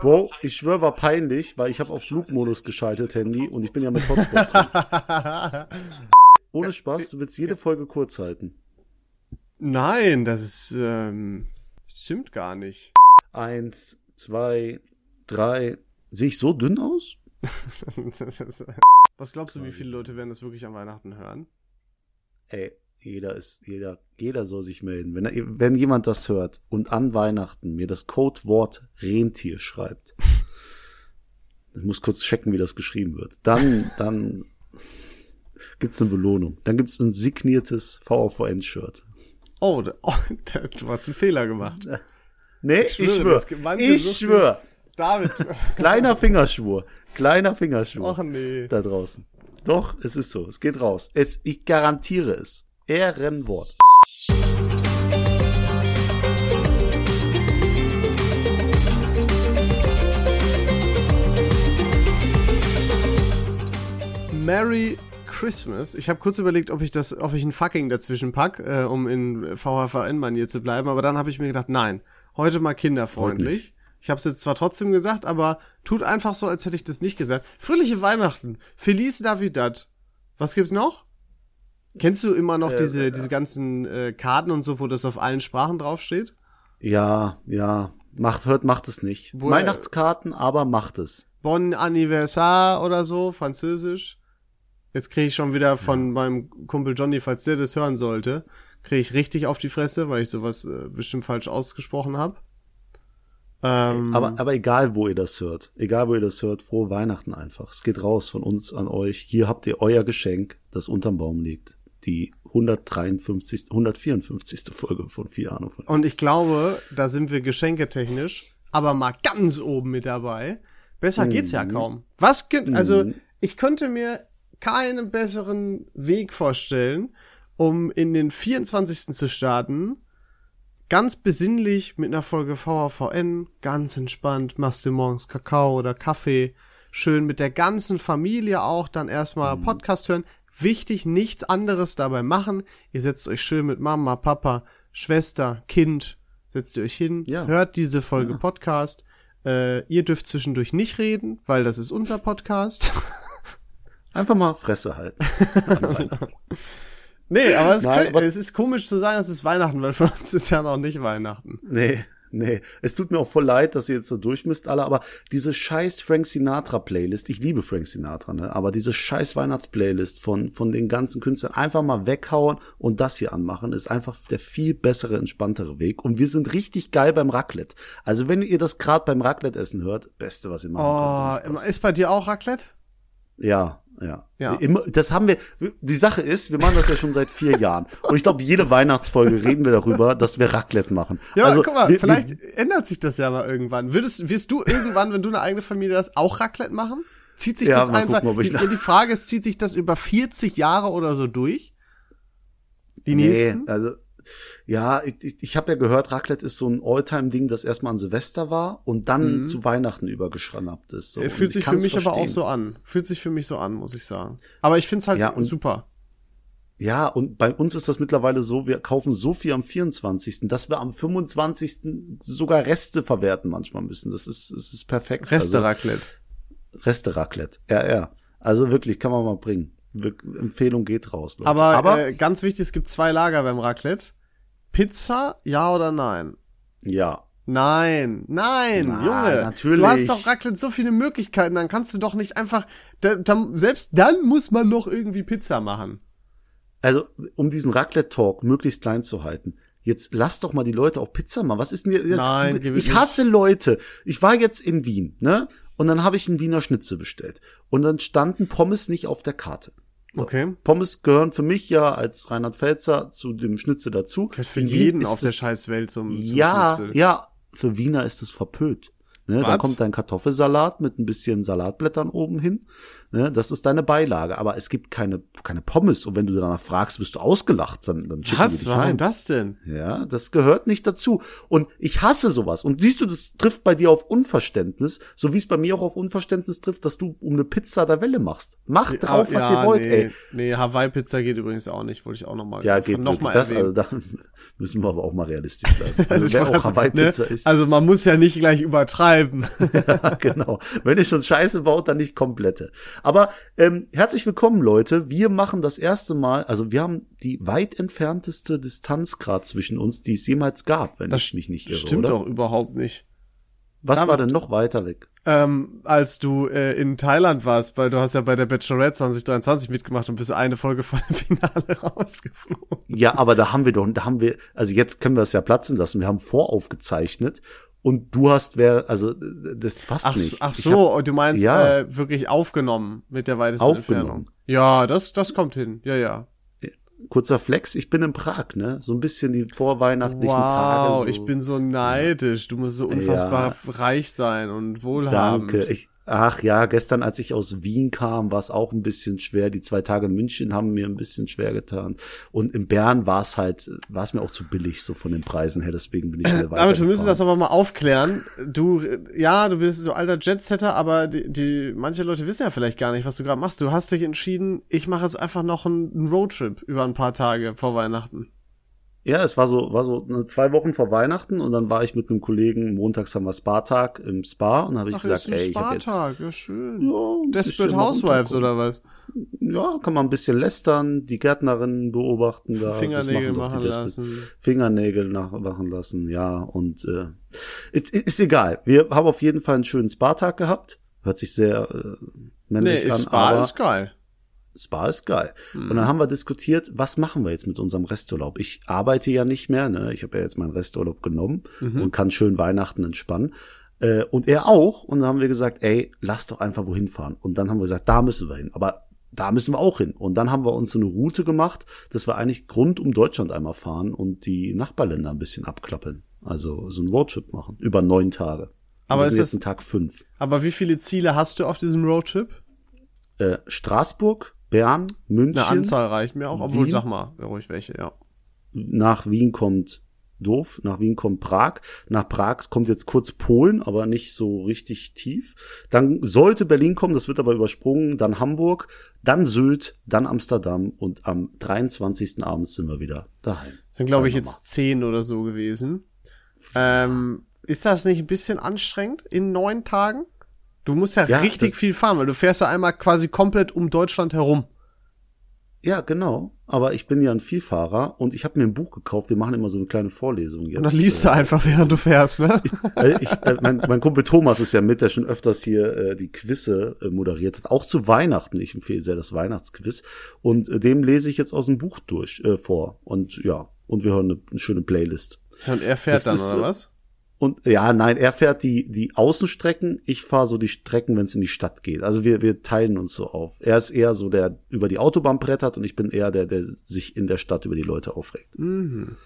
Bro, ich schwör, war peinlich, weil ich habe auf Flugmodus geschaltet, Handy, und ich bin ja mit Hotspot drin. Ohne Spaß, du willst jede Folge kurz halten. Nein, das ist, ähm, stimmt gar nicht. Eins, zwei, drei. Sehe ich so dünn aus? Was glaubst du, wie viele Leute werden das wirklich an Weihnachten hören? Ey, jeder ist, jeder, jeder soll sich melden. Wenn, wenn jemand das hört und an Weihnachten mir das Codewort Rentier schreibt, ich muss kurz checken, wie das geschrieben wird. Dann, dann gibt's eine Belohnung. Dann gibt's ein signiertes VVN-Shirt. Oh, oh, du hast einen Fehler gemacht. Nee, ich schwöre. Ich so schwöre. David. Kleiner Fingerschwur. Kleiner Fingerschwur. Ach nee. Da draußen. Doch, es ist so. Es geht raus. Es, ich garantiere es. Ehrenwort. Merry Christmas. Ich habe kurz überlegt, ob ich das, ob ich ein fucking dazwischen pack, äh, um in VHVN-Manier zu bleiben, aber dann habe ich mir gedacht, nein, heute mal kinderfreundlich. Ich habe es jetzt zwar trotzdem gesagt, aber tut einfach so, als hätte ich das nicht gesagt. Fröhliche Weihnachten. Feliz Navidad. Was gibt's noch? Kennst du immer noch Äh, diese, äh, diese ganzen äh, Karten und so, wo das auf allen Sprachen draufsteht? Ja, ja. Macht, hört, macht es nicht. Wo- Weihnachtskarten, aber macht es. Bon Anniversaire oder so, französisch. Jetzt kriege ich schon wieder von meinem Kumpel Johnny, falls der das hören sollte, kriege ich richtig auf die Fresse, weil ich sowas äh, bestimmt falsch ausgesprochen habe. Ähm, Aber, aber egal, wo ihr das hört, egal, wo ihr das hört, frohe Weihnachten einfach. Es geht raus von uns an euch. Hier habt ihr euer Geschenk, das unterm Baum liegt. Die 153., 154. Folge von von. und ich glaube, da sind wir geschenketechnisch, aber mal ganz oben mit dabei. Besser geht's ja kaum. Was, könnt- also, Mhm. ich könnte mir keinen besseren Weg vorstellen, um in den 24. zu starten, ganz besinnlich mit einer Folge VHVN, ganz entspannt, machst du morgens Kakao oder Kaffee, schön mit der ganzen Familie auch dann erstmal Mhm. Podcast hören. Wichtig, nichts anderes dabei machen. Ihr setzt euch schön mit Mama, Papa, Schwester, Kind, setzt ihr euch hin, Ja. hört diese Folge Podcast. Äh, ihr dürft zwischendurch nicht reden, weil das ist unser Podcast. Einfach mal Fresse halten. nee, aber es, Nein, ist, aber- es ist komisch zu sagen, es ist Weihnachten, weil für uns ist ja noch nicht Weihnachten. Nee, nee. Es tut mir auch voll leid, dass ihr jetzt so durch müsst alle, aber diese scheiß Frank Sinatra Playlist, ich liebe Frank Sinatra, ne, aber diese scheiß Weihnachtsplaylist von, von den ganzen Künstlern einfach mal weghauen und das hier anmachen, ist einfach der viel bessere, entspanntere Weg. Und wir sind richtig geil beim Raclette. Also wenn ihr das gerade beim Raclette essen hört, beste, was ihr machen Oh, könnt. ist bei dir auch Raclette? Ja, ja. Ja. Immer, das haben wir, die Sache ist, wir machen das ja schon seit vier Jahren. Und ich glaube, jede Weihnachtsfolge reden wir darüber, dass wir Raclette machen. Ja, also, guck mal, wir, vielleicht Wir, ändert sich das ja mal irgendwann. Würdest, wirst du irgendwann, wenn du eine eigene Familie hast, auch Raclette machen? Zieht sich Ja, das einfach, gucken, die, die Frage ist, zieht sich das über 40 Jahre oder so durch? Die nee, nächsten? also, ja, ich, ich, ich habe ja gehört, Raclette ist so ein Alltime-Ding, das erstmal an Silvester war und dann zu Weihnachten übergeschnappt ist. So. Und Fühlt ich sich für mich aber auch verstehen. so an. Fühlt sich für mich so an, muss ich sagen. Aber ich find's halt Ja, und- super. Ja, und bei uns ist das mittlerweile so, wir kaufen so viel am 24., dass wir am 25. sogar Reste verwerten manchmal müssen. Das ist, das ist perfekt. Reste Also, Raclette. Reste Raclette. RR. Also wirklich, kann man mal bringen. Empfehlung geht raus, Leute. Aber, Aber äh, ganz wichtig, es gibt zwei Lager beim Raclette. Pizza, ja oder nein? ja. Nein, nein, Na, Junge. natürlich. Du hast doch Raclette so viele Möglichkeiten, dann kannst du doch nicht einfach, da, da, selbst dann muss man noch irgendwie Pizza machen. Also, um diesen Raclette-Talk möglichst klein zu halten. Jetzt lass doch mal die Leute auch Pizza machen. Was ist denn hier? Nein, du, ich hasse Leute. Ich war jetzt in Wien, ne? Und dann habe ich einen Wiener Schnitzel bestellt. Und dann standen Pommes nicht auf der Karte. Okay. Pommes gehören für mich ja als Reinhard Pfälzer zu dem Schnitzel dazu. Für Wien jeden auf der Scheißwelt zum, zum Ja, Schnitzel. ja, für Wiener ist es verpönt. Ne, dann kommt dein Kartoffelsalat mit ein bisschen Salatblättern oben hin. Ne, das ist deine Beilage. Aber es gibt keine, keine Pommes. Und wenn du danach fragst, wirst du ausgelacht. Dann, dann schicken Was? die dich Warum heim. das denn? Ja, das gehört nicht dazu. Und ich hasse sowas. Und siehst du, das trifft bei dir auf Unverständnis, so wie es bei mir auch auf Unverständnis trifft, dass du um eine Pizza da Welle machst. Macht drauf, Ah, was ja, ihr wollt, nee, ey. Nee, Hawaii-Pizza geht übrigens auch nicht, wollte ich auch nochmal Ja, geht noch mal das, erwähnen. also da müssen wir aber auch mal realistisch bleiben. Also, ich wer auch Hawaii-Pizza ne? ist. Also man muss ja nicht gleich übertreiben. Ja, genau. Wenn ihr schon Scheiße baut, dann nicht komplette. Aber ähm, herzlich willkommen, Leute. Wir machen das erste Mal, also wir haben die weit entfernteste Distanz gerade zwischen uns, die es jemals gab, wenn Das ich mich nicht irre, Stimmt oder? doch überhaupt nicht. Was Damit- war denn noch weiter weg? Ähm, als du äh, in Thailand warst, weil du hast ja bei der Bachelorette 2023 mitgemacht und bist eine Folge vor dem Finale rausgeflogen. Ja, aber da haben wir doch, da haben wir, also jetzt können wir es ja platzen lassen. Wir haben voraufgezeichnet und du hast wer, also das passt Ach, nicht. ach so, hab- und du meinst Ja. äh, wirklich aufgenommen mit der weitesten Aufgenommen. Entfernung. Ja, das, das kommt hin. Ja, ja. kurzer Flex, ich bin in Prag, ne? So ein bisschen die vorweihnachtlichen Wow, Tage. So. ich bin so neidisch. Du musst so unfassbar reich sein und wohlhabend. Danke. Ich, ach ja, gestern, als ich aus Wien kam, war es auch ein bisschen schwer. Die zwei Tage in München haben mir ein bisschen schwer getan. Und in Bern war es halt, war es mir auch zu billig, so von den Preisen her. Deswegen bin ich schnell weiter. Damit wir müssen das aber mal aufklären. Du, ja, du bist so alter Jetsetter, aber die, die manche Leute wissen ja vielleicht gar nicht, was du gerade machst. Du hast dich entschieden, ich mache jetzt einfach noch einen Roadtrip über ein paar Tage vor Weihnachten. Ja, es war so, war so ne, zwei Wochen vor Weihnachten und dann war ich mit einem Kollegen, montags haben wir Spa-Tag im Spa und habe ich Ach, gesagt, ist ein ey, ich habe jetzt Spartag, ja schön. ja, Desperate Housewives oder was? Ja, kann man ein bisschen lästern, die Gärtnerinnen beobachten da. Fingernägel machen Desperate- lassen. Fingernägel nachmachen lassen, ja. Und äh, ist, ist egal. Wir haben auf jeden Fall einen schönen Spa-Tag gehabt. Hört sich sehr äh, männlich Nee, an, Spa aber ist geil. Spa ist geil. Hm. Und dann haben wir diskutiert, was machen wir jetzt mit unserem Resturlaub? Ich arbeite ja nicht mehr, ne? Ich habe ja jetzt meinen Resturlaub genommen Mhm. und kann schön Weihnachten entspannen. Äh, und er auch. Und dann haben wir gesagt, ey, lass doch einfach wohin fahren. Und dann haben wir gesagt, da müssen wir hin. Aber da müssen wir auch hin. Und dann haben wir uns so eine Route gemacht, dass wir eigentlich rund um Deutschland einmal fahren und die Nachbarländer ein bisschen abklappeln. Also so einen Roadtrip machen. Über neun Tage. Aber wir ist sind das- jetzt in Tag fünf. Aber wie viele Ziele hast du auf diesem Roadtrip? Äh, Straßburg, Bern, München. Eine Anzahl reicht mir auch, obwohl Wien? sag mal, ruhig welche, ja. nach Wien kommt doof, nach Wien kommt Prag, nach Prag kommt jetzt kurz Polen, aber nicht so richtig tief. Dann sollte Berlin kommen, das wird aber übersprungen, dann Hamburg, dann Sylt, dann Amsterdam und am 23. abends sind wir wieder daheim. Das sind, glaube ich, jetzt zehn oder so gewesen. Ähm, ist das nicht ein bisschen anstrengend in neun Tagen? Du musst ja, Ja, richtig viel fahren, weil du fährst ja einmal quasi komplett um Deutschland herum. Ja, genau. Aber ich bin ja ein Vielfahrer und ich habe mir ein Buch gekauft. Wir machen immer so eine kleine Vorlesung jetzt. Und dann liest du einfach, während du fährst, ne? Äh, ich, äh, mein, mein Kumpel Thomas ist ja mit, der schon öfters hier äh, die Quizze äh, moderiert hat, auch zu Weihnachten. Ich empfehle sehr das Weihnachtsquiz. Und äh, dem lese ich jetzt aus dem Buch durch äh, vor. Und ja, und wir hören eine, eine schöne Playlist. Und er fährt Das dann, ist, oder äh, was? Und ja, nein, er fährt die, die Außenstrecken, ich fahre so die Strecken, wenn es in die Stadt geht. Also wir, wir teilen uns so auf. Er ist eher so, der über die Autobahn brettert und ich bin eher der, der sich in der Stadt über die Leute aufregt. Mhm.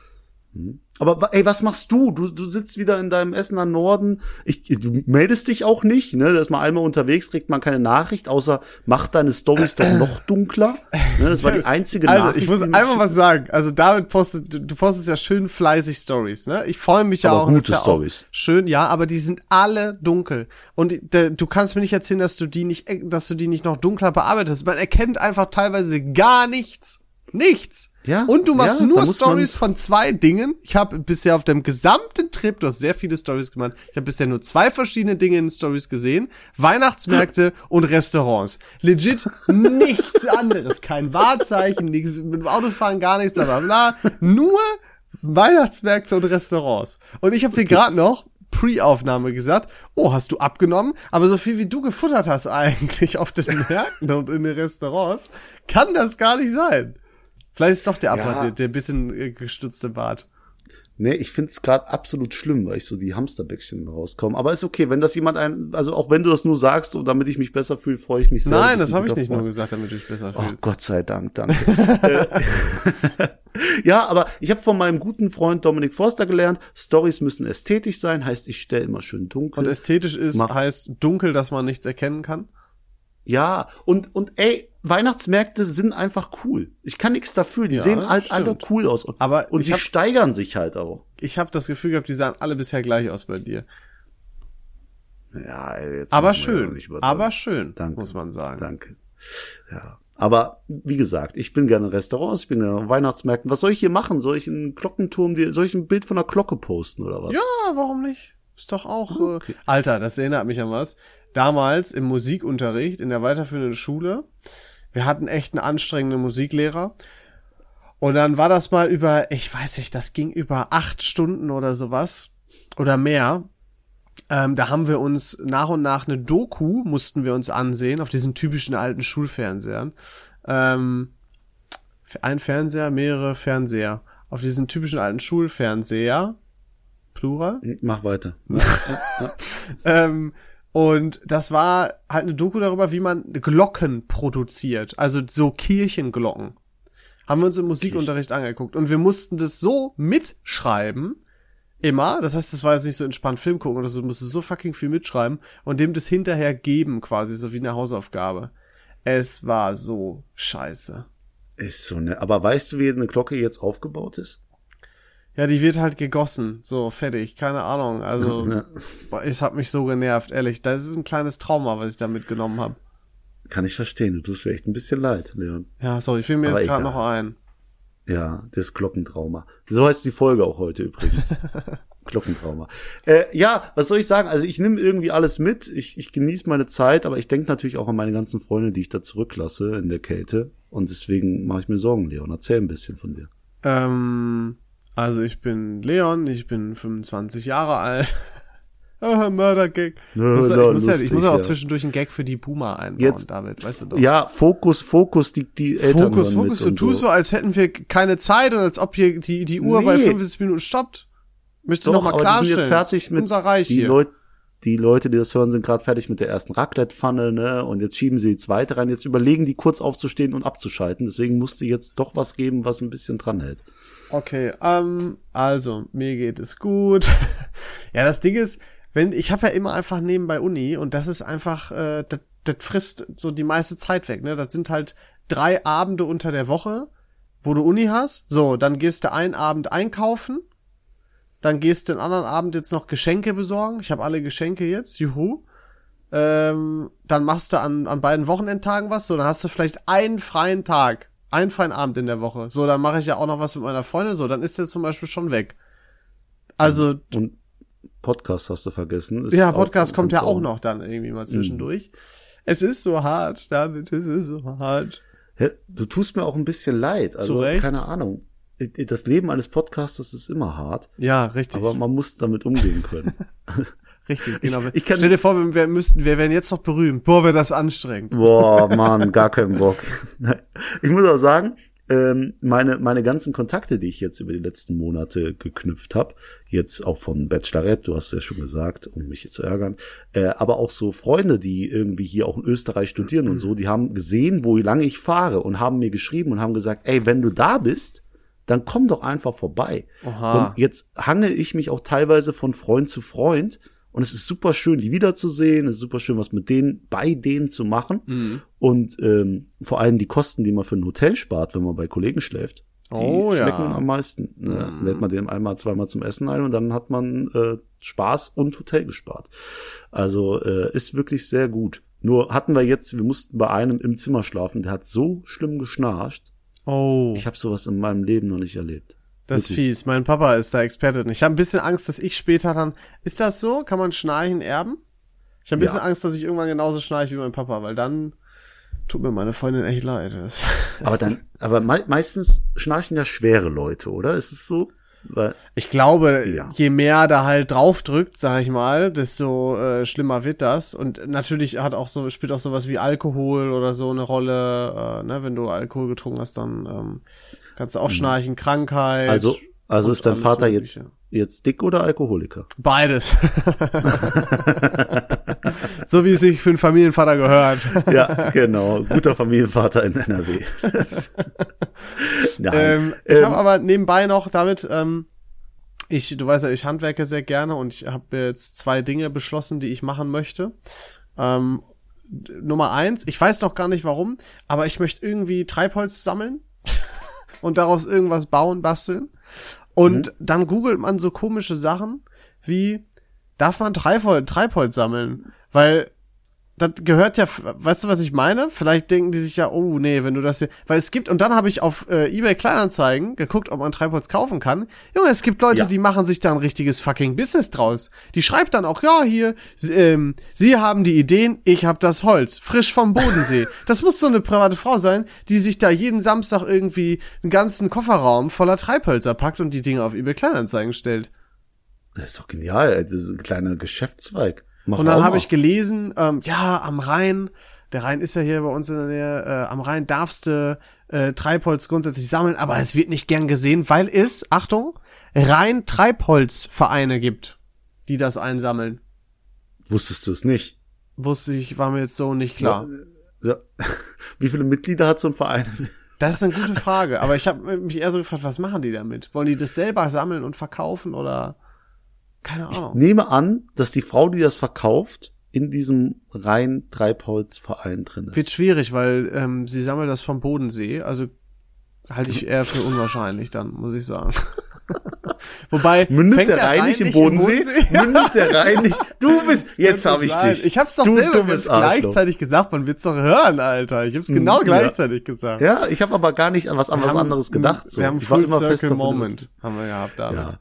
Aber wa- ey, was machst du? Du, du sitzt wieder in deinem Essener Norden. Ich, du meldest dich auch nicht, ne? Da ist man einmal unterwegs, kriegt man keine Nachricht, außer macht deine Stories doch noch dunkler. Ne? Das war die einzige Also, Nachricht. ich muss einmal was sagen. Also, David postet, du, postest ja schön fleißig Stories, ne? Ich freue mich ja Aber auch. gute ja Stories. Schön, ja, aber die sind alle dunkel. Und der, du kannst mir nicht erzählen, dass du die nicht, dass du die nicht noch dunkler bearbeitet hast. Man erkennt einfach teilweise gar nichts. Nichts. Ja, Und du machst ja, nur Stories von zwei Dingen. Ich habe bisher auf dem gesamten Trip, du hast sehr viele Stories gemacht. Ich habe bisher nur zwei verschiedene Dinge in Stories gesehen: Weihnachtsmärkte und Restaurants. Legit nichts anderes, kein Wahrzeichen, nichts mit dem Autofahren gar nichts, bla bla bla. Nur Weihnachtsmärkte und Restaurants. Und ich habe dir gerade noch Pre-Aufnahme gesagt, oh, hast du abgenommen? Aber so viel wie du gefuttert hast eigentlich auf den Märkten und in den Restaurants, kann das gar nicht sein. Vielleicht ist doch der abrasiert, der bisschen äh, gestützte Bart. Nee, ich find's es gerade absolut schlimm, weil ich so die Hamsterbäckchen rauskomme. Aber ist okay, wenn das jemand ein, also auch wenn du das nur sagst und damit ich mich besser fühle, freue ich mich sehr. Nein, das habe ich nicht freuen. nur gesagt, damit du dich besser fühlst. Oh Gott sei Dank, danke. Äh, ja, aber ich habe von meinem guten Freund Dominik Forster gelernt, Stories müssen ästhetisch sein, heißt ich stelle immer schön dunkel. Und ästhetisch ist Mach heißt dunkel, dass man nichts erkennen kann. Ja, und, und ey, Weihnachtsmärkte sind einfach cool. Ich kann nichts dafür. Die ja, sehen halt alle cool aus. Und, aber und sie hab, steigern sich halt auch. Ich habe das Gefühl gehabt, die sahen alle bisher gleich aus bei dir. Ja, jetzt aber schön. Aber schön, Danke. muss man sagen. Danke. Ja. Aber wie gesagt, ich bin gerne in Restaurants, ich bin gerne in Weihnachtsmärkten. Was soll ich hier machen? Soll ich einen Glockenturm, soll ich ein Bild von einer Glocke posten oder was? Ja, warum nicht? Ist doch auch. Äh, okay. Äh, Alter, das erinnert mich an was damals im Musikunterricht in der weiterführenden Schule. Wir hatten echt einen anstrengenden Musiklehrer. Und dann war das mal über, ich weiß nicht, das ging über acht Stunden oder sowas oder mehr. Ähm, da haben wir uns nach und nach eine Doku mussten wir uns ansehen auf diesen typischen alten Schulfernsehern. Ähm, ein Fernseher, mehrere Fernseher. Auf diesen typischen alten Schulfernseher. Plural? Mach weiter. ähm, und das war halt eine Doku darüber, wie man Glocken produziert, also so Kirchenglocken. Haben wir uns im Musikunterricht angeguckt und wir mussten das so mitschreiben, immer. Das heißt, das war jetzt nicht so entspannt Film gucken oder so, du musstest so fucking viel mitschreiben und dem das hinterher geben, quasi, so wie eine Hausaufgabe. Es war so scheiße. Ist so, ne? Aber weißt du, wie eine Glocke jetzt aufgebaut ist? Ja, die wird halt gegossen, so fertig, keine Ahnung. Also ja. es hat mich so genervt, ehrlich. Das ist ein kleines Trauma, was ich da mitgenommen habe. Kann ich verstehen. Du tust mir echt ein bisschen leid, Leon. Ja, sorry, fiel mir Aber jetzt gerade noch ein. Ja, das Glockentrauma. So heißt die Folge auch heute übrigens. Glockentrauma. Äh, ja, was soll ich sagen? Also ich nehme irgendwie alles mit. Ich, ich genieße meine Zeit, aber ich denke natürlich auch an meine ganzen Freunde, die ich da zurücklasse in der Kälte. Und deswegen mache ich mir Sorgen, Leon. Erzähl ein bisschen von dir. Ähm, also ich bin Leon, ich bin 25 Jahre alt. oh, Mörder-Gag. ich muss, ich muss, ja, ich muss ja auch zwischendurch einen Gag für die Boomer einbauen, Jetzt, David, weißt du doch. Ja, Fokus, Fokus, die, die Eltern Fokus, Fokus, du tust so. als hätten wir keine Zeit und als ob hier die, die Uhr nee. bei 50 Minuten stoppt. Möchte noch mal klarstellen. jetzt fertig mit unser Reich die hier. Leute, die Leute, die das hören, sind gerade fertig mit der ersten Raclette-Pfanne, ne? Und jetzt schieben sie die zweite rein. Jetzt überlegen die kurz aufzustehen und abzuschalten. Deswegen musste jetzt doch was geben, was ein bisschen dran hält. Okay, ähm, also, mir geht es gut. ja, das Ding ist, wenn, ich habe ja immer einfach nebenbei Uni und das ist einfach, äh, das, das frisst so die meiste Zeit weg, ne? Das sind halt drei Abende unter der Woche, wo du Uni hast. So, dann gehst du einen Abend einkaufen, dann gehst du den anderen Abend jetzt noch Geschenke besorgen. Ich habe alle Geschenke jetzt, juhu. Ähm, dann machst du an, an beiden Wochenendtagen was, so, dann hast du vielleicht einen freien Tag ein freien Abend in der Woche. So, dann mache ich ja auch noch was mit meiner Freundin. So, dann ist der zum Beispiel schon weg. Also. Und Podcast hast du vergessen. ja, Podcast kommt ja auch noch dann irgendwie mal zwischendurch. Mhm. Es ist so hart, David, es ist so hart. Du tust mir auch ein bisschen leid. Also, Zurecht. keine Ahnung. Das Leben eines Podcasters ist immer hart. Ja, richtig. Aber man muss damit umgehen können. Richtig, genau. Ich, ich kann, Stell dir vor, wir, wir müssten, wir wären jetzt noch berühmt. Boah, wäre das anstrengend. Boah, Mann, gar keinen Bock. ich muss auch sagen, ähm, meine, meine ganzen Kontakte, die ich jetzt über die letzten Monate geknüpft habe, jetzt auch von Bachelorette, du hast ja schon gesagt, um mich jetzt zu ärgern, äh, aber auch so Freunde, die irgendwie hier auch in Österreich studieren und so, die haben gesehen, wo lange ich fahre und haben mir geschrieben und haben gesagt, ey, wenn du da bist, dann komm doch einfach vorbei. Aha. Und jetzt hange ich mich auch teilweise von Freund zu Freund und es ist super schön, die wiederzusehen. Es ist super schön, was mit denen, bei denen zu machen. Mhm. Und ähm, vor allem die Kosten, die man für ein Hotel spart, wenn man bei Kollegen schläft. Die oh, schmecken ja. am meisten. Ne? Mhm. Lädt man den einmal, zweimal zum Essen ein und dann hat man äh, Spaß und Hotel gespart. Also äh, ist wirklich sehr gut. Nur hatten wir jetzt, wir mussten bei einem im Zimmer schlafen, der hat so schlimm geschnarcht. Oh. Ich habe sowas in meinem Leben noch nicht erlebt. Das ist fies. Mein Papa ist da Experte. Ich habe ein bisschen Angst, dass ich später dann. Ist das so? Kann man Schnarchen erben? Ich habe ein bisschen ja. Angst, dass ich irgendwann genauso schnarche wie mein Papa, weil dann tut mir meine Freundin echt leid. Das, aber dann, aber me meistens schnarchen ja schwere Leute, oder? Ist es so? Weil, ich glaube, ja. je mehr da halt draufdrückt, sag ich mal, desto äh, schlimmer wird das. Und natürlich hat auch so, spielt auch sowas wie Alkohol oder so eine Rolle, äh, ne, wenn du Alkohol getrunken hast, dann ähm, Kannst du auch mhm. schnarchen, Krankheit. Also, Also ist dein Vater Mögliche. jetzt, jetzt dick oder Alkoholiker? Beides. so wie es sich für einen Familienvater gehört. Ja, genau. Guter Familienvater in NRW. Nein. Ähm, ich Ähm, habe aber nebenbei noch damit, ähm, ich, du weißt ja, ich handwerke sehr gerne und ich habe jetzt zwei Dinge beschlossen, die ich machen möchte. Ähm, Nummer eins, ich weiß noch gar nicht warum, aber ich möchte irgendwie Treibholz sammeln und daraus irgendwas bauen, basteln. Und dann googelt man so komische Sachen wie, darf man Treibholz, Treibholz sammeln? Weil das gehört ja, weißt du, was ich meine? Vielleicht denken die sich ja, oh nee, wenn du das hier, weil es gibt, und dann habe ich auf äh, eBay Kleinanzeigen geguckt, ob man Treibholz kaufen kann. Junge, es gibt Leute, Ja. die machen sich da ein richtiges fucking Business draus. Die schreibt dann auch, ja, hier, sie, ähm, sie haben die Ideen, ich habe das Holz, frisch vom Bodensee. das muss so eine private Frau sein, die sich da jeden Samstag irgendwie einen ganzen Kofferraum voller Treibhölzer packt und die Dinge auf eBay Kleinanzeigen stellt. das ist doch genial. Das ist ein kleiner Geschäftszweig. Mach Und dann habe ich gelesen, ähm, ja, am Rhein, der Rhein ist ja hier bei uns in der Nähe, äh, am Rhein darfst du äh, Treibholz grundsätzlich sammeln, aber es wird nicht gern gesehen, weil es, Achtung, rein Treibholzvereine gibt, die das einsammeln. Wusstest du es nicht? Wusste ich, war mir jetzt so nicht klar. Ja. Wie viele Mitglieder hat so ein Verein? Das ist eine gute Frage, aber ich habe mich eher so gefragt, was machen die damit? Wollen die das selber sammeln und verkaufen oder keine Ahnung. Nehme an, dass die Frau, die das verkauft, in diesem rein Treibholzverein drin ist. Wird schwierig, weil ähm, sie sammelt das vom Bodensee, also halte ich eher für unwahrscheinlich dann, muss ich sagen. Wobei Mündet fängt der Rhein nicht im Bodensee? Mündet der Rhein nicht? Du bist, jetzt habe ich dich. Ich hab's doch du selber gleichzeitig gesagt, man wird's doch hören, Alter. Ich hab's genau ja. gleichzeitig gesagt. Ja, ich habe aber gar nicht an was, an was anderes gedacht. So. Wir haben ich Full Circle Moment, haben wir gehabt damit. Ja.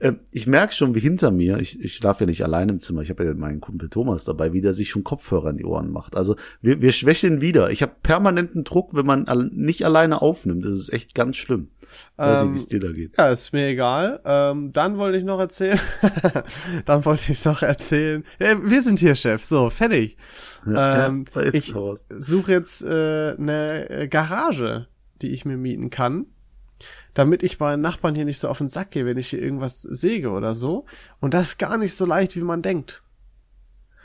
Ähm, ich merke schon, wie hinter mir, ich, ich schlafe ja nicht allein im Zimmer, ich habe ja meinen Kumpel Thomas dabei, wie der sich schon Kopfhörer in die Ohren macht. Also wir, wir schwächeln wieder. Ich habe permanenten Druck, wenn man nicht alleine aufnimmt. Das ist echt ganz schlimm. Weiß Ähm, nicht, wie es dir da geht. Ja, ist mir egal. Ähm, dann wollte ich noch erzählen. dann wollte ich noch erzählen. Ja, wir sind hier, Chef. So, fertig. ähm, ja, ich suche jetzt äh, eine äh, Garage, die ich mir mieten kann, damit ich meinen Nachbarn hier nicht so auf den Sack gehe, wenn ich hier irgendwas säge oder so. Und das ist gar nicht so leicht, wie man denkt.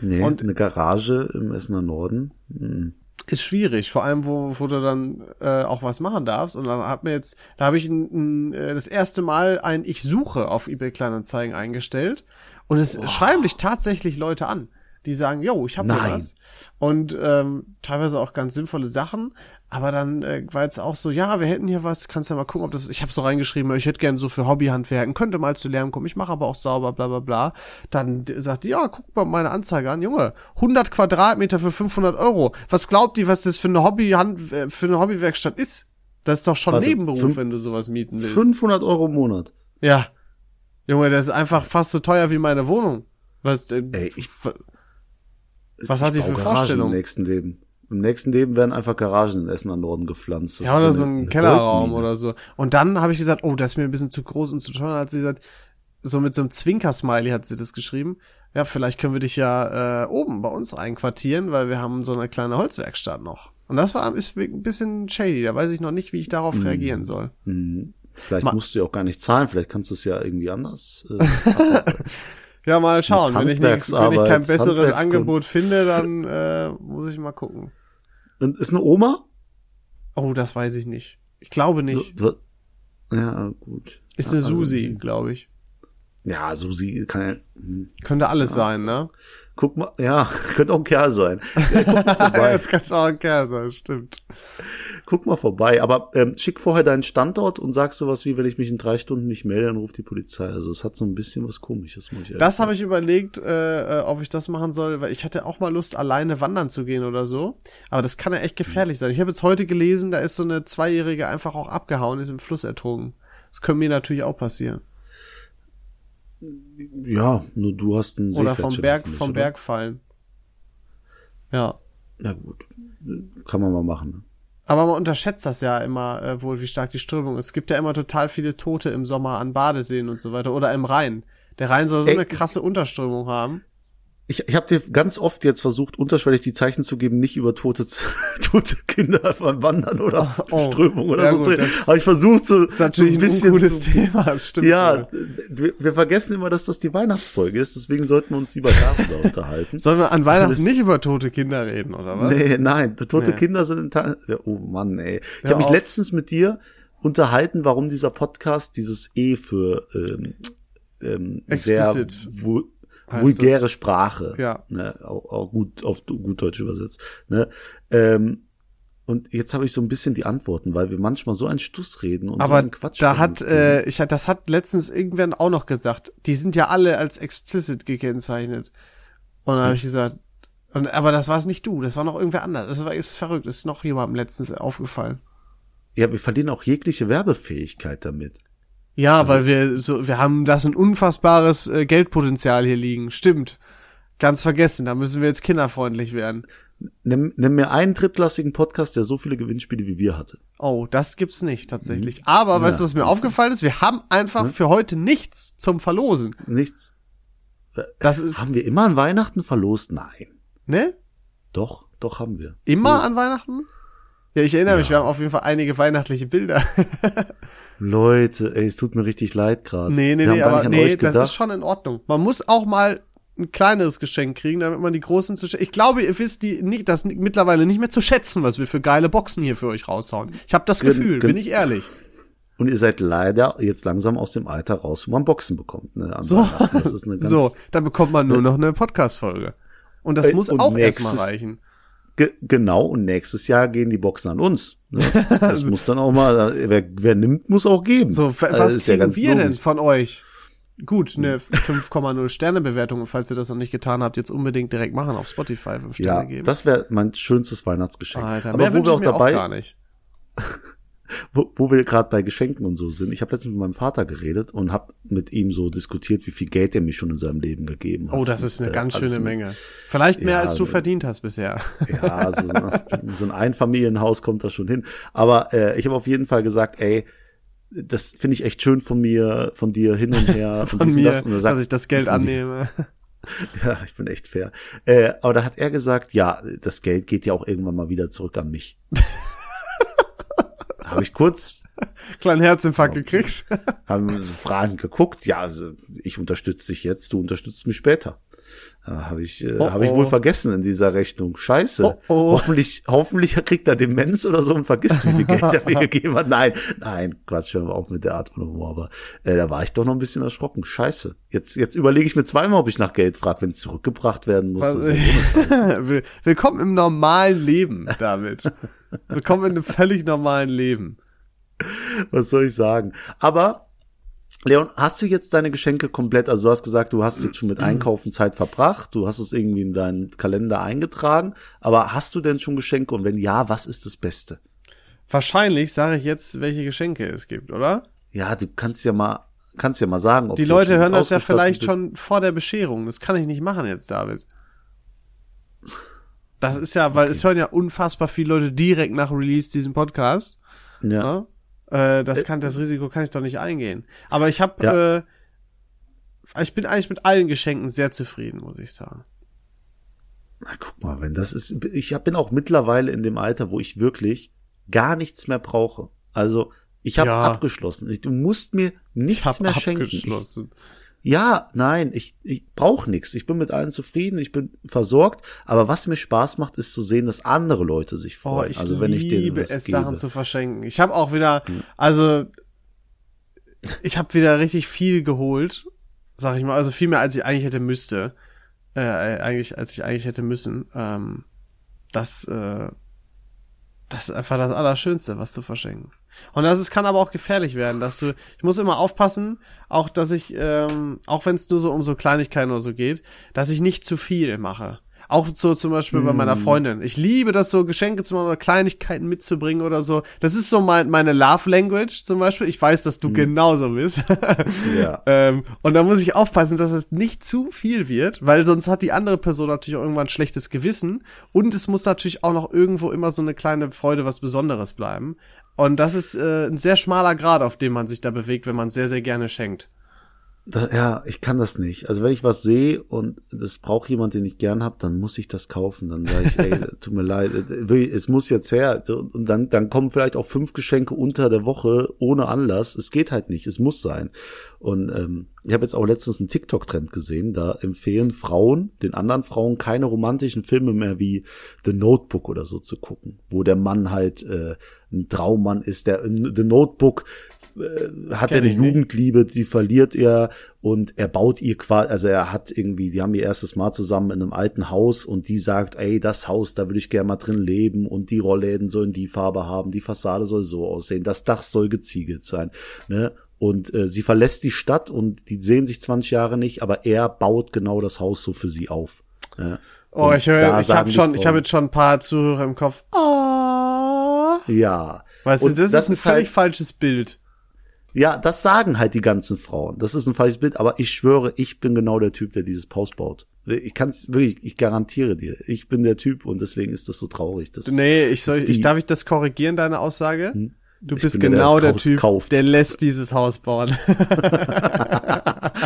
Nee, und- eine Garage im Essener Norden. Hm. ist schwierig, vor allem wo, wo du dann äh, auch was machen darfst. Und dann hat mir jetzt, da habe ich ein, ein, äh, das erste Mal ein Ich suche auf eBay Kleinanzeigen eingestellt und es schreiben dich tatsächlich Leute an, die sagen, yo, ich habe was. Und ähm, teilweise auch ganz sinnvolle Sachen. Aber dann äh, war jetzt auch so, ja, wir hätten hier was, kannst ja mal gucken, ob das. Ich habe so reingeschrieben, ich hätte gern so für Hobbyhandwerken, könnte mal zu Lärm kommen, ich mache aber auch sauber, bla bla bla. Dann sagt die, ja, guck mal meine Anzeige an, Junge, 100 Quadratmeter für 500 Euro. Was glaubt die, was das für eine Hobbyhand, äh, für eine Hobbywerkstatt ist? Das ist doch schon Warte, Nebenberuf, fünf- wenn du sowas mieten willst. 500 Euro im Monat. Ja. Junge, das ist einfach fast so teuer wie meine Wohnung. Was, äh, Ey, ich- was hat die für Garagen Vorstellung? Im nächsten Leben. Im nächsten Leben werden einfach Garagen in Essener Norden gepflanzt. Das Ja, oder so eine- ein Kellerraum Goldmine. oder so. Und dann habe ich gesagt, oh, das ist mir ein bisschen zu groß und zu teuer. Dann hat sie gesagt, so mit so einem Zwinker-Smiley hat sie das geschrieben. Ja, vielleicht können wir dich ja äh, oben bei uns einquartieren, weil wir haben so eine kleine Holzwerkstatt noch. Und das war ist ein bisschen shady. Da weiß ich noch nicht, wie ich darauf Mhm. reagieren soll. Vielleicht Ma- musst du ja auch gar nicht zahlen, vielleicht kannst du es ja irgendwie anders. Äh, Ja, mal schauen. Wenn ich, nix, wenn ich kein besseres. Angebot finde, dann äh, muss ich mal gucken. und ist eine Oma? Oh, das weiß ich nicht. Ich glaube nicht. Ja, gut. Ist eine Also, Susi, glaube ich. Ja, Susi kann ja. hm. Könnte alles sein, ne? Guck mal, ja, könnte auch ein Kerl sein. Ja, guck mal vorbei. das kann auch ein Kerl sein, stimmt. guck mal vorbei. Aber ähm, schick vorher deinen Standort und sag sowas wie, wenn ich mich in drei Stunden nicht melde, dann ruft die Polizei. Also es hat so ein bisschen was komisches, muss ich ehrlich Das habe ich überlegt, äh, äh, ob ich das machen soll, weil ich hatte auch mal Lust, alleine wandern zu gehen oder so. Aber das kann ja echt gefährlich sein. Ich habe jetzt heute gelesen, da ist so eine Zweijährige einfach auch abgehauen, ist im Fluss ertrunken. Das könnte mir natürlich auch passieren. Ja, nur du hast einen Oder vom Berg, hoffentlich, vom oder? Berg fallen. Ja. Na gut, kann man mal machen. Ne? Aber man unterschätzt das ja immer äh, wohl, wie stark die Strömung ist. Es gibt ja immer total viele Tote im Sommer an Badeseen und so weiter oder im Rhein. Der Rhein soll so Ey, eine krasse Unterströmung haben. Ich, ich habe dir ganz oft jetzt versucht, unterschwellig die Zeichen zu geben, nicht über tote, tote Kinder von Wandern oder oh, oh. Strömung oder ja, so gut, zu reden. Aber ich versuche das ist natürlich so ein bisschen ein gutes Thema, das stimmt. Ja, wir, wir, vergessen immer, dass das die Weihnachtsfolge ist, deswegen sollten wir uns lieber darüber unterhalten. Sollen wir an Weihnachten nicht über tote Kinder reden, oder was? Nee, nein, tote nee. Kinder sind in Teil, oh Mann, ey. Ich habe mich letztens mit dir unterhalten, warum dieser Podcast dieses E für ähm, ähm, sehr vulgäre das, Sprache, ja. ne, auch, auch gut auf gut Deutsch übersetzt. Ne? Ähm, und jetzt habe ich so ein bisschen die Antworten, weil wir manchmal so einen Stuss reden und Aber so einen Quatsch. Da hat, äh, ich, das hat letztens irgendwann auch noch gesagt. Die sind ja alle als explicit gekennzeichnet. Und dann hm. habe ich gesagt, und, aber das war es nicht du, das war noch irgendwer anders. Das war ist verrückt, das ist noch jemandem letztens aufgefallen. Ja, wir verlieren auch jegliche Werbefähigkeit damit. Ja, also, weil wir so, wir haben das ein unfassbares äh, Geldpotenzial hier liegen. Stimmt. Ganz vergessen, da müssen wir jetzt kinderfreundlich werden. Nimm, nimm mir einen drittklassigen Podcast, der so viele Gewinnspiele wie wir hatte. Oh, das gibt's nicht tatsächlich. Mhm. Aber ja, weißt du, was mir aufgefallen ist? Wir haben einfach hm? für heute nichts zum Verlosen. Nichts. Das ist haben wir immer an Weihnachten verlost? Nein. Ne? Doch, doch haben wir. Immer oh. an Weihnachten? Ja, ich erinnere ja. mich, wir haben auf jeden Fall einige weihnachtliche Bilder. Leute, ey, es tut mir richtig leid gerade. Nee, nee, nee, aber nee, das ist schon in Ordnung. Man muss auch mal ein kleineres Geschenk kriegen, damit man die großen zu Ich glaube, ihr wisst die nicht, das mittlerweile nicht mehr zu schätzen, was wir für geile Boxen hier für euch raushauen. Ich habe das Gefühl, bin ich ehrlich. Und ihr seid leider jetzt langsam aus dem Alter raus, wo man Boxen bekommt. Ne, so, so, da bekommt man nur noch eine Podcast-Folge. Und das muss auch erstmal reichen. Ge genau, und nächstes Jahr gehen die Boxen an uns. Ne? Das muss dann auch mal, wer, wer nimmt, muss auch geben. So, was also kriegen ja wir logisch. denn von euch? Gut, eine 5,0 Sterne Bewertung, falls ihr das noch nicht getan habt, jetzt unbedingt direkt machen auf Spotify 5 Sterne ja, geben. Das wäre mein schönstes Weihnachtsgeschenk. Alter, Aber wo wir auch dabei auch gar nicht. wo, wo wir gerade bei Geschenken und so sind. Ich habe letztens mit meinem Vater geredet und habe mit ihm so diskutiert, wie viel Geld er mir schon in seinem Leben gegeben hat. Oh, das ist eine und, ganz äh, schöne Menge. Vielleicht mehr, ja, als du verdient hast bisher. Ja, so, so ein Einfamilienhaus kommt das schon hin. Aber äh, ich habe auf jeden Fall gesagt, ey, das finde ich echt schön von mir, von dir hin und her. von, von mir, das. sagt, dass ich das Geld annehme. Ja, ich bin echt fair. Äh, aber da hat er gesagt, ja, das Geld geht ja auch irgendwann mal wieder zurück an mich. Habe ich kurz kleinen Herzinfarkt gekriegt. haben Fragen geguckt. Ja, also ich unterstütze dich jetzt, du unterstützt mich später. Äh, habe ich, äh, oh, hab ich wohl oh. vergessen in dieser Rechnung. Scheiße. Oh, oh. Hoffentlich, hoffentlich kriegt er Demenz oder so und vergisst, wie viel Geld er mir gegeben hat. Nein, nein, Quatsch, hören wir auf mit der Art von Humor. Aber äh, da war ich doch noch ein bisschen erschrocken. Scheiße. Jetzt, jetzt überlege ich mir zweimal, ob ich nach Geld frage, wenn es zurückgebracht werden muss. Was, Willkommen im normalen Leben, David. Willkommen in einem völlig normalen Leben. Was soll ich sagen? Aber Leon, hast du jetzt deine Geschenke komplett, also du hast gesagt, du hast jetzt schon mit Einkaufen Zeit verbracht, du hast es irgendwie in deinen Kalender eingetragen, aber hast du denn schon Geschenke und wenn ja, was ist das Beste? Wahrscheinlich sage ich jetzt, welche Geschenke es gibt, oder? Ja, du kannst ja mal, kannst ja mal sagen, ob Die Leute hören das ja vielleicht bist. schon vor der Bescherung. Das kann ich nicht machen jetzt, David. Das ist ja, weil okay. es hören ja unfassbar viele Leute direkt nach Release diesen Podcast. Ja. ja? Äh, das äh, kann, das Risiko kann ich doch nicht eingehen. Aber ich habe, ja. äh, ich bin eigentlich mit allen Geschenken sehr zufrieden, muss ich sagen. Na, guck mal, wenn das ist, ich bin auch mittlerweile in dem Alter, wo ich wirklich gar nichts mehr brauche. Also, ich habe ja. abgeschlossen. Ich, du musst mir nichts mehr schenken. Abgeschlossen. Ich, ja, nein, ich, ich brauche nichts. Ich bin mit allen zufrieden, ich bin versorgt. Aber was mir Spaß macht, ist zu sehen, dass andere Leute sich oh, freuen. Oh, ich also wenn ich was es, gebe. Sachen zu verschenken. Ich habe auch wieder, hm. also ich habe wieder richtig viel geholt, sag ich mal. Also viel mehr, als ich eigentlich hätte müsste. Äh, eigentlich, als ich eigentlich hätte müssen. Ähm, das, äh, das ist einfach das Allerschönste, was zu verschenken. Und das ist, kann aber auch gefährlich werden, dass du, ich muss immer aufpassen, auch dass ich, ähm, auch wenn es nur so um so Kleinigkeiten oder so geht, dass ich nicht zu viel mache. Auch so zum Beispiel mm. bei meiner mm. Freundin. Ich liebe das so, Geschenke zu machen oder Kleinigkeiten mitzubringen oder so. Das ist so mein, meine Love Language zum Beispiel. Ich weiß, dass du mm. genauso bist. ja. ähm, und da muss ich aufpassen, dass es nicht zu viel wird, weil sonst hat die andere Person natürlich auch irgendwann ein schlechtes Gewissen. Und es muss natürlich auch noch irgendwo immer so eine kleine Freude, was Besonderes bleiben. Und das ist äh, ein sehr schmaler Grad, auf dem man sich da bewegt, wenn man sehr, sehr gerne schenkt. Das, ja, ich kann das nicht. Also wenn ich was sehe und das braucht jemand, den ich gern hab, dann muss ich das kaufen. Dann sage ich, ey, tut mir leid, es muss jetzt her. Und dann, dann kommen vielleicht auch fünf Geschenke unter der Woche ohne Anlass. Es geht halt nicht, es muss sein. Und ähm, ich habe jetzt auch letztens einen TikTok-Trend gesehen, da empfehlen Frauen den anderen Frauen keine romantischen Filme mehr wie The Notebook oder so zu gucken, wo der Mann halt äh, ein Traummann ist. Der The Notebook äh, hat er eine Jugendliebe, die verliert er und er baut ihr quasi, also er hat irgendwie, die haben ihr erstes Mal zusammen in einem alten Haus und die sagt, ey, das Haus, da würde ich gerne mal drin leben und die Rollläden sollen die Farbe haben, die Fassade soll so aussehen, das Dach soll geziegelt sein, ne? Und äh, sie verlässt die Stadt und die sehen sich 20 Jahre nicht, aber er baut genau das Haus so für sie auf. Ne? Oh, und ich höre, ich habe schon, ich habe jetzt schon ein paar Zuhörer im Kopf. Oh. Ja. Weißt und du, das, das ist ein völlig halt, falsches Bild. Ja, das sagen halt die ganzen Frauen. Das ist ein falsches Bild, aber ich schwöre, ich bin genau der Typ, der dieses Haus baut. Ich kann's wirklich, ich garantiere dir, ich bin der Typ und deswegen ist das so traurig. Das, nee, ich soll, ich darf ich das korrigieren, deine Aussage? Hm? Du bist genau der, der Typ, kauft. der lässt dieses Haus bauen.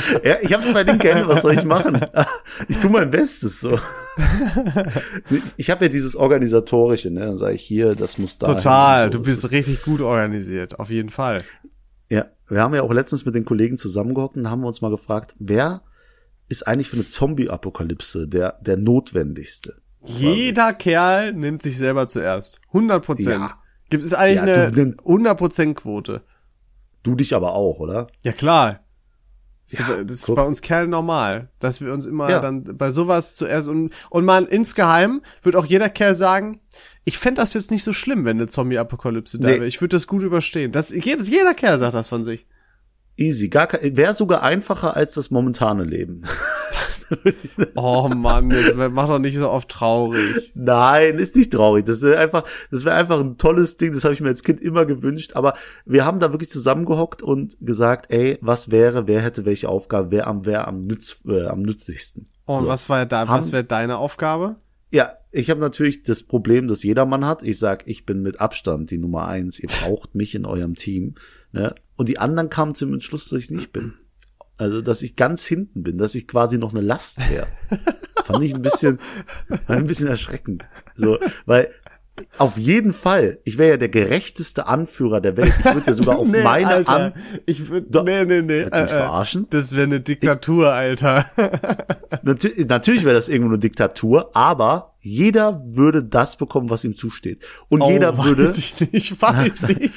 ja, ich habe zwei linke Hände, was soll ich machen? Ich tue mein Bestes so. Ich habe ja dieses organisatorische, ne? Dann sage ich hier, das muss da. Total, so. du bist richtig gut organisiert, auf jeden Fall. Wir haben ja auch letztens mit den Kollegen zusammengehockt und haben uns mal gefragt, wer ist eigentlich für eine Zombie-Apokalypse der, der notwendigste? Jeder Kerl nimmt sich selber zuerst. 100 Prozent. Ja. Gibt es eigentlich ja, eine 100 Prozent Quote? Du dich aber auch, oder? Ja, klar. Das, ja, ist, das ist bei uns Kerlen normal, dass wir uns immer ja. dann bei sowas zuerst und, und man insgeheim wird auch jeder Kerl sagen, ich fände das jetzt nicht so schlimm, wenn eine Zombie-Apokalypse da nee. wäre. Ich würde das gut überstehen. Das, jeder, jeder Kerl sagt das von sich. Easy. Gar wäre sogar einfacher als das momentane Leben. oh Mann, jetzt mach doch nicht so oft traurig. Nein, ist nicht traurig. Das wäre einfach, das wäre einfach ein tolles Ding. Das habe ich mir als Kind immer gewünscht. Aber wir haben da wirklich zusammengehockt und gesagt, ey, was wäre, wer hätte welche Aufgabe, wer am, wer am, nütz, äh, am nützlichsten. Und so. was war da, was wäre deine Aufgabe? Ja, ich habe natürlich das Problem, das jedermann hat. Ich sag, ich bin mit Abstand die Nummer eins. Ihr braucht mich in eurem Team. Ne? Und die anderen kamen zum Entschluss, dass ich nicht bin. Also, dass ich ganz hinten bin, dass ich quasi noch eine Last wäre. Fand ich ein bisschen, ein bisschen erschreckend. So, weil auf jeden Fall. Ich wäre ja der gerechteste Anführer der Welt. Ich würde ja sogar auf nee, meine Alter. An ich würde nee nee nee. Äh, äh, verarschen? Das wäre eine Diktatur, Alter. Natürlich, natürlich wäre das irgendwo eine Diktatur, aber jeder würde das bekommen, was ihm zusteht. Und oh, jeder würde. Weiß ich nicht, weiß ich nicht.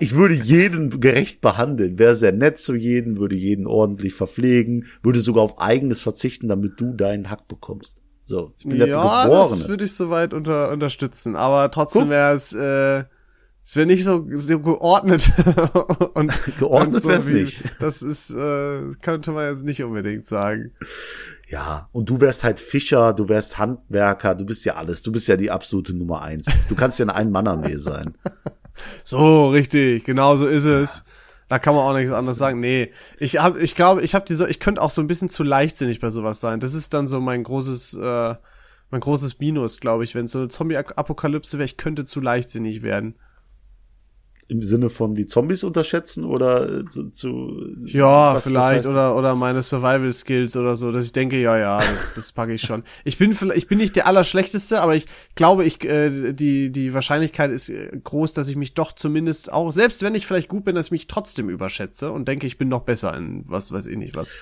Ich würde jeden gerecht behandeln. Wäre sehr nett zu jedem, würde jeden ordentlich verpflegen, würde sogar auf eigenes verzichten, damit du deinen Hack bekommst. So, ich bin ja, der Geborene. das würde ich soweit unter, unterstützen. Aber trotzdem wäre es, äh, es wäre nicht so, so geordnet. und, geordnet so wäre es nicht. Das ist, äh, könnte man jetzt nicht unbedingt sagen. Ja, und du wärst halt Fischer, du wärst Handwerker, du bist ja alles. Du bist ja die absolute Nummer eins. Du kannst ja eine Ein-Mann-Armee sein. so, richtig, genau so ist es. Da kann man auch nichts anderes sagen. Nee, ich hab, ich glaube, ich habe diese, ich könnte auch so ein bisschen zu leichtsinnig bei sowas sein. Das ist dann so mein großes, äh, mein großes Minus, glaube ich, wenn es so eine Zombie-Apokalypse wäre. Ich könnte zu leichtsinnig werden im Sinne von die Zombies unterschätzen oder äh, zu, zu ja was, vielleicht was oder oder meine Survival Skills oder so dass ich denke ja ja das, das packe ich schon ich bin ich bin nicht der allerschlechteste aber ich glaube ich äh, die die Wahrscheinlichkeit ist äh, groß dass ich mich doch zumindest auch selbst wenn ich vielleicht gut bin dass ich mich trotzdem überschätze und denke ich bin noch besser in was weiß ich nicht was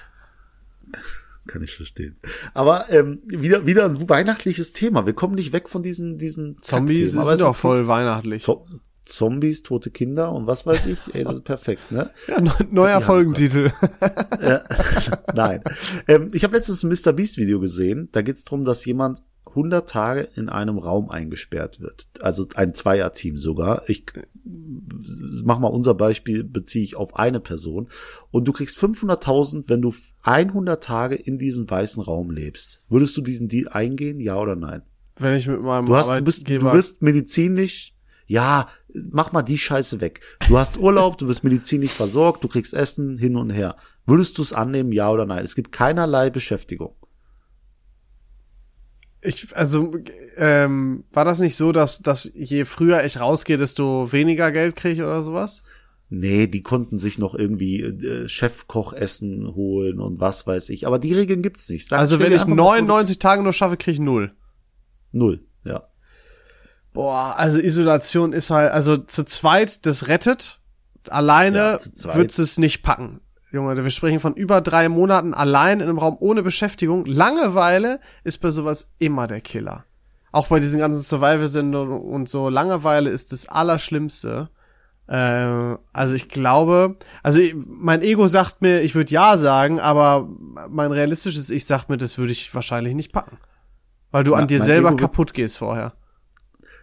kann ich verstehen. Aber ähm, wieder wieder ein weihnachtliches Thema. Wir kommen nicht weg von diesen diesen Zombies sind doch voll weihnachtlich. Zo Zombies, tote Kinder und was weiß ich. Ey, das ist perfekt, ne? Ja, neuer Folgentitel. ja, nein. Ähm, ich habe letztens ein Mr. Beast Video gesehen. Da geht es darum, dass jemand 100 Tage in einem Raum eingesperrt wird. Also ein Zweierteam sogar. Ich mach mal unser Beispiel, beziehe ich auf eine Person. Und du kriegst 500.000, wenn du 100 Tage in diesem weißen Raum lebst. Würdest du diesen Deal eingehen, ja oder nein? Wenn ich mit meinem du hast, du bist, du wirst medizinisch ja, mach mal die Scheiße weg. Du hast Urlaub, du wirst medizinisch versorgt, du kriegst Essen hin und her. Würdest du es annehmen, ja oder nein? Es gibt keinerlei Beschäftigung. Ich, also, ähm, war das nicht so, dass, dass je früher ich rausgehe, desto weniger Geld kriege oder sowas? Nee, die konnten sich noch irgendwie äh, Chefkochessen holen und was weiß ich. Aber die Regeln gibt's nicht. Sag, also wenn ich 99 Tage nur schaffe, kriege ich null. Null, ja. Boah, also Isolation ist halt, also zu zweit, das rettet. Alleine ja, wird's es nicht packen. Junge, wir sprechen von über drei Monaten allein in einem Raum ohne Beschäftigung. Langeweile ist bei sowas immer der Killer. Auch bei diesen ganzen Survival-Sendungen und so. Langeweile ist das Allerschlimmste. Äh, also ich glaube, also ich, mein Ego sagt mir, ich würde ja sagen, aber mein realistisches Ich sagt mir, das würde ich wahrscheinlich nicht packen. Weil du ja, an dir selber Ego kaputt gehst vorher.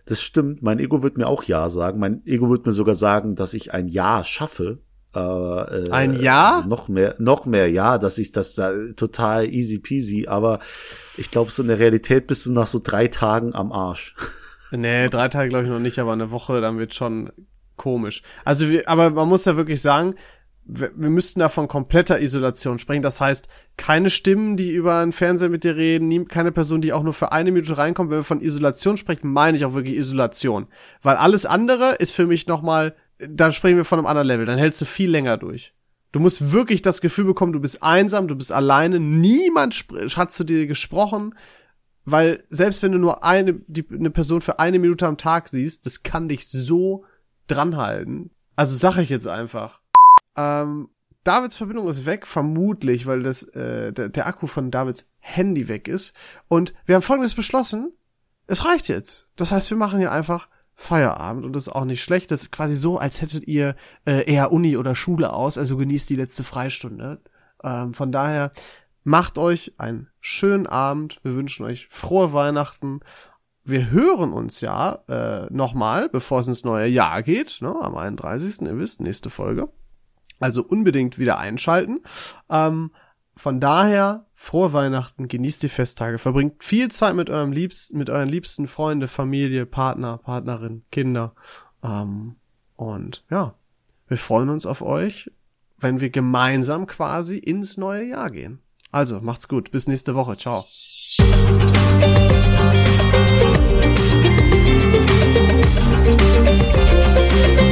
Das stimmt, mein Ego wird mir auch ja sagen. Mein Ego wird mir sogar sagen, dass ich ein Ja schaffe. Äh, ein Ja? Noch mehr, noch mehr Ja, dass ich das da total easy peasy, aber ich glaube, so in der Realität bist du nach so drei Tagen am Arsch. Nee, drei Tage glaube ich noch nicht, aber eine Woche, dann wird schon komisch. Also, aber man muss ja wirklich sagen, wir, wir müssten da von kompletter Isolation sprechen. Das heißt, keine Stimmen, die über einen Fernseher mit dir reden, nie, keine Person, die auch nur für eine Minute reinkommt. Wenn wir von Isolation sprechen, meine ich auch wirklich Isolation. Weil alles andere ist für mich nochmal, da sprechen wir von einem anderen Level. Dann hältst du viel länger durch. Du musst wirklich das Gefühl bekommen, du bist einsam, du bist alleine, niemand hat zu dir gesprochen, weil selbst wenn du nur eine, die, eine Person für eine Minute am Tag siehst, das kann dich so dranhalten. Also sag ich jetzt einfach. Ähm, Davids Verbindung ist weg, vermutlich, weil das äh, der, der Akku von Davids Handy weg ist. Und wir haben folgendes beschlossen. Es reicht jetzt. Das heißt, wir machen hier einfach Feierabend und das ist auch nicht schlecht. Das ist quasi so, als hättet ihr äh, eher Uni oder Schule aus, also genießt die letzte Freistunde. Ähm, von daher macht euch einen schönen Abend. Wir wünschen euch frohe Weihnachten wir hören uns ja äh, nochmal, bevor es ins neue Jahr geht, ne, am 31. Ihr wisst, nächste Folge. Also unbedingt wieder einschalten. Ähm, von daher, frohe Weihnachten, genießt die Festtage, verbringt viel Zeit mit eurem Liebsten, mit euren liebsten Freunde, Familie, Partner, Partnerin, Kinder. Ähm, und ja, wir freuen uns auf euch, wenn wir gemeinsam quasi ins neue Jahr gehen. Also, macht's gut, bis nächste Woche, ciao. Musik